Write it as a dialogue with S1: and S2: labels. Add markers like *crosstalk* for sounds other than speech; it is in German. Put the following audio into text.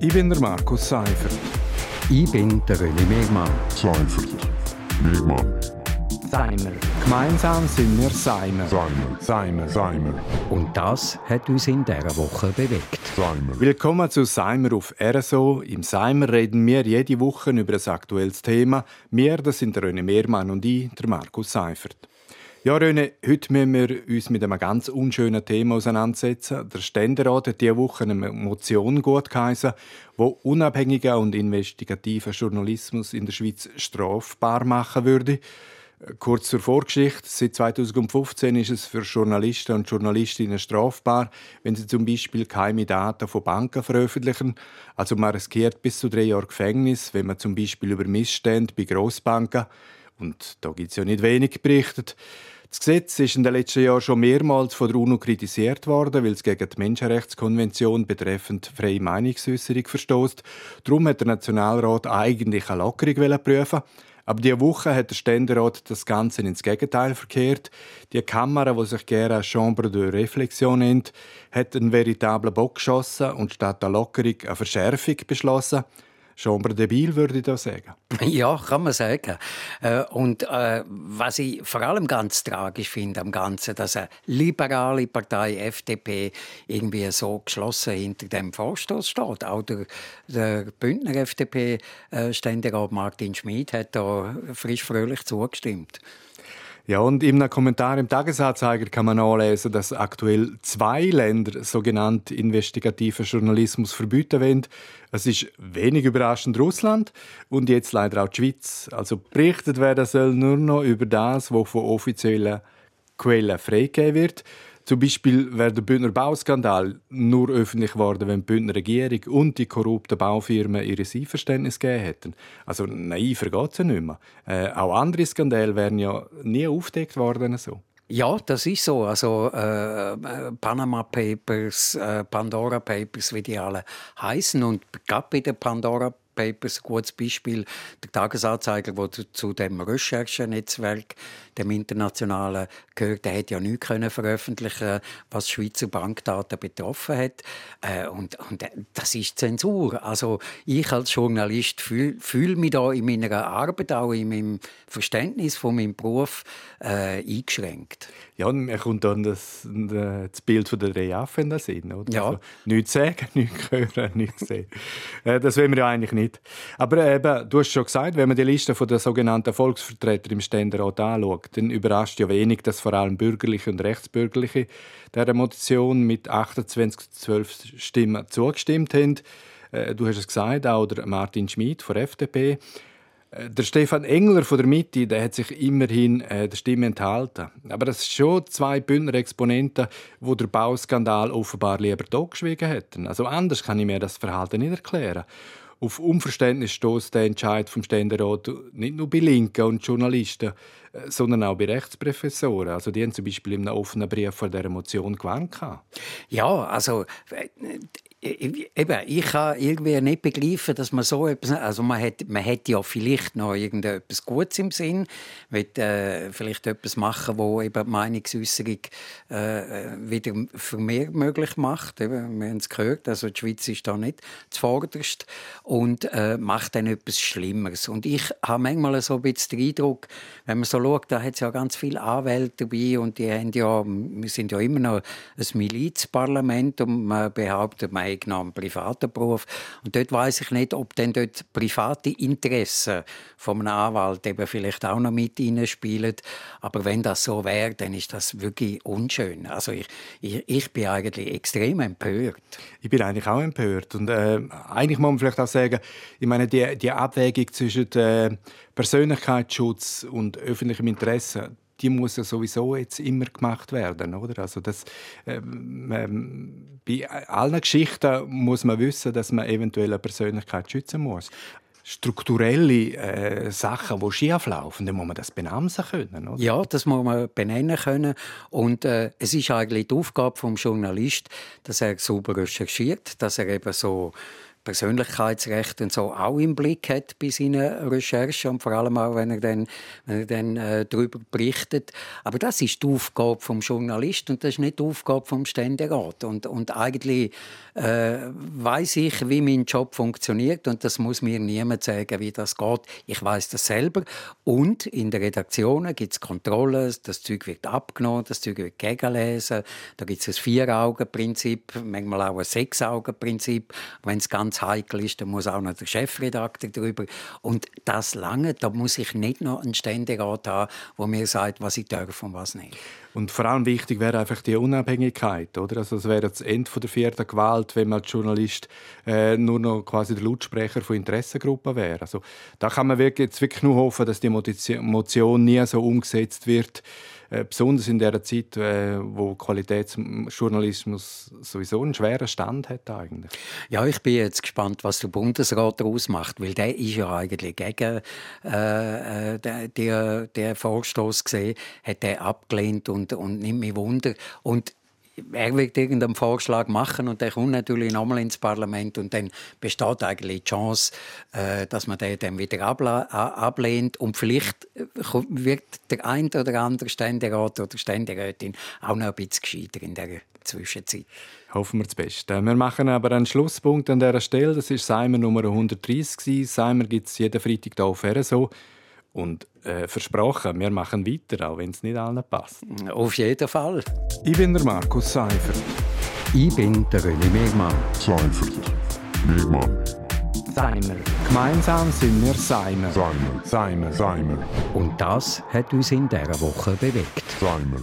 S1: Ich bin der Markus Seifert.
S2: Ich bin der René Megmann.
S3: Seifert. Megmann.
S1: Seimer. Gemeinsam sind wir Seimer.
S3: Seimer.
S1: Seimer.
S3: Seimer.
S2: Und das hat uns in dieser Woche bewegt.
S3: Seimer.
S1: Willkommen zu Seimer auf RSO. Im Seimer reden wir jede Woche über ein aktuelles Thema. Wir, das sind der René Mehrmann und ich, der Markus Seifert. Ja, René, heute müssen wir uns mit einem ganz unschönen Thema auseinandersetzen. Der Ständerat hat diese Woche eine Motion gut geheißen, die unabhängigen und investigativen Journalismus in der Schweiz strafbar machen würde. Kurz zur Vorgeschichte. Seit 2015 ist es für Journalisten und Journalistinnen strafbar, wenn sie zum Beispiel geheime Daten von Banken veröffentlichen. Also man riskiert bis zu drei Jahre Gefängnis, wenn man zum Beispiel über Missstände bei Grossbanken und da gibt es ja nicht wenig berichtet. Das Gesetz ist in den letzten Jahren schon mehrmals von der UNO kritisiert worden, weil es gegen die Menschenrechtskonvention betreffend freie Meinungsäußerung verstößt. Darum hat der Nationalrat eigentlich eine Lockerung prüfen. Aber diese Woche hat der Ständerat das Ganze ins Gegenteil verkehrt. Die Kamera, die sich gerne Chambre de Réflexion nennt, hat einen veritablen Bock geschossen und statt der Lockerung eine Verschärfung beschlossen. Chambre debil, würde ich da sagen. *laughs*
S2: Ja, kann man sagen. Äh, und äh, was ich vor allem ganz tragisch finde am Ganzen, dass eine liberale Partei FDP irgendwie so geschlossen hinter dem Vorstoß steht. Auch der, der Bündner FDP-Ständerat äh, Martin Schmid hat da frisch fröhlich zugestimmt.
S1: Ja, und einem Kommentar im Tagesanzeiger kann man nachlesen, dass aktuell zwei Länder sogenannten investigativen Journalismus verbieten wollen. Es ist wenig überraschend Russland und jetzt leider auch die Schweiz. Also berichtet werden soll nur noch über das, was von offiziellen Quellen freigegeben wird. Zum Beispiel wäre der Bündner Bauskandal nur öffentlich geworden, wenn die Bündner Regierung und die korrupten Baufirmen ihr Einverständnis gegeben hätten. Also naiver geht es ja nicht mehr. Äh, auch andere Skandale wären ja nie aufgedeckt worden. So.
S2: Ja, das ist so. Also äh, Panama Papers, äh, Pandora Papers, wie die alle heißen. Und gerade bei den Pandora Papers ein gutes Beispiel. Der Tagesanzeiger, der zu dem Recherchenetzwerk, dem internationalen, gehört, der hat ja nichts können veröffentlichen, was Schweizer Bankdaten betroffen hat. Äh, und, und das ist Zensur. Also ich als Journalist fühle fühl mich da in meiner Arbeit, auch in meinem Verständnis von meinem Beruf äh, eingeschränkt.
S1: Ja, und mir kommt dann das, das Bild von der drei Affen in den Sinn. Oder?
S2: Ja.
S1: Also, nichts sagen, *laughs* nichts hören, nichts sehen. Äh, das wollen wir ja eigentlich nicht. Aber eben, du hast schon gesagt, wenn man die Liste der sogenannten Volksvertreter im Ständerat anschaut, dann überrascht ja wenig, dass vor allem Bürgerliche und Rechtsbürgerliche der Motion mit 28 zu 12 Stimmen zugestimmt haben. Äh, du hast es gesagt, auch der Martin Schmid von FDP. Äh, der Stefan Engler von der Mitte, der hat sich immerhin äh, der Stimme enthalten. Aber das sind schon zwei Bündner Exponenten, wo der Bauskandal offenbar lieber totgeschwiegen hätten. Also anders kann ich mir das Verhalten nicht erklären. Auf Unverständnis stößt der Entscheid vom Ständerat nicht nur bei Linken und Journalisten, äh, sondern auch bei Rechtsprofessoren. Also die haben zum Beispiel in einem offenen Brief vor dieser Motion gewarnt.
S2: Ja, also Eben, ich kann irgendwie nicht begreifen, dass man so etwas, also man hat, man hat ja vielleicht noch irgendetwas Gutes im Sinn, will äh, vielleicht etwas machen, wo eben die Meinungsäußerung äh, wieder für mehr möglich macht. Eben, wir haben es gehört, also die Schweiz ist da nicht zuvorderst und äh, macht dann etwas Schlimmeres. Und ich habe manchmal so ein bisschen den Eindruck, wenn man so schaut, da hat es ja ganz viele Anwälte dabei und die haben ja, wir sind ja immer noch ein Milizparlament und man behauptet, man genommen einen privaten Beruf. Und dort weiß ich nicht, ob denn dort private Interessen von einem Anwalt eben vielleicht auch noch mit spielen. Aber wenn das so wäre, dann ist das wirklich unschön. Also ich, ich, ich bin eigentlich extrem empört.
S1: Ich bin eigentlich auch empört. Und äh, eigentlich muss man vielleicht auch sagen, ich meine, die, die Abwägung zwischen äh, Persönlichkeitsschutz und öffentlichem Interesse, die muss ja sowieso jetzt immer gemacht werden, oder? Also das, ähm, ähm, bei allen Geschichten muss man wissen, dass man eventuell eine Persönlichkeit schützen muss strukturelle äh, Sachen, die schief laufen, dann muss man das benennen können. Oder?
S2: Ja, das muss man benennen können. Und äh, es ist eigentlich die Aufgabe des Journalisten, dass er sauber recherchiert, dass er eben so Persönlichkeitsrecht und so auch im Blick hat bei seinen Recherchen und vor allem auch, wenn er dann, wenn er dann äh, darüber berichtet. Aber das ist die Aufgabe vom Journalist und das ist nicht die Aufgabe vom Ständerat. Und, und eigentlich äh, weiß ich, wie mein Job funktioniert und das muss mir niemand sagen, wie das geht. Ich weiß das selber. Und in der Redaktion gibt es Kontrollen, das Zeug wird abgenommen, das Zeug wird gegenlesen. Da gibt es ein Vier-Augen-Prinzip, manchmal auch ein Sechs-Augen-Prinzip. Wenn es ganz heikel ist, dann muss auch noch der Chefredakteur darüber. Und das lange, da muss ich nicht noch einen Ständerat haben, der mir sagt, was ich darf und was nicht.
S1: Und vor allem wichtig wäre einfach die Unabhängigkeit, oder? Also es wäre das Ende der vierten Gewalt, wenn man als Journalist äh, nur noch quasi der Lautsprecher von Interessengruppen wäre. Also da kann man wirklich, jetzt wirklich nur hoffen, dass die Motion nie so umgesetzt wird, äh, besonders in der Zeit, äh, wo Qualitätsjournalismus sowieso einen schweren Stand hat eigentlich.
S2: Ja, ich bin jetzt gespannt, was der Bundesrat daraus macht, weil der ist ja eigentlich gegen äh, äh der, der Vorstoß gesehen, hat er abgelehnt und, und nimmt mich Wunder. Und er wird irgendeinen Vorschlag machen und der kommt natürlich nochmal ins Parlament und dann besteht eigentlich die Chance, äh, dass man den dann wieder ablehnt und vielleicht äh, wird der ein oder andere Ständerat oder Ständerätin auch noch ein bisschen gescheiter in der Zwischenzeit.
S1: Hoffen wir das Beste. Wir machen aber einen Schlusspunkt an dieser Stelle. Das ist Seimer Nummer 130. Seimer gibt es jeden Freitag hier auf RSO. Und äh, versprochen, wir machen weiter, auch wenn es nicht allen passt.
S2: Auf jeden Fall.
S1: Ich bin der Markus Seifert.
S2: Ich bin der René Megmann.
S3: Seifert. Megmann.
S1: Seimer. Gemeinsam sind wir Seimer.
S3: Seimer.
S1: Seimer.
S3: Seimer.
S2: Und das hat uns in dieser Woche bewegt.
S3: Seimer.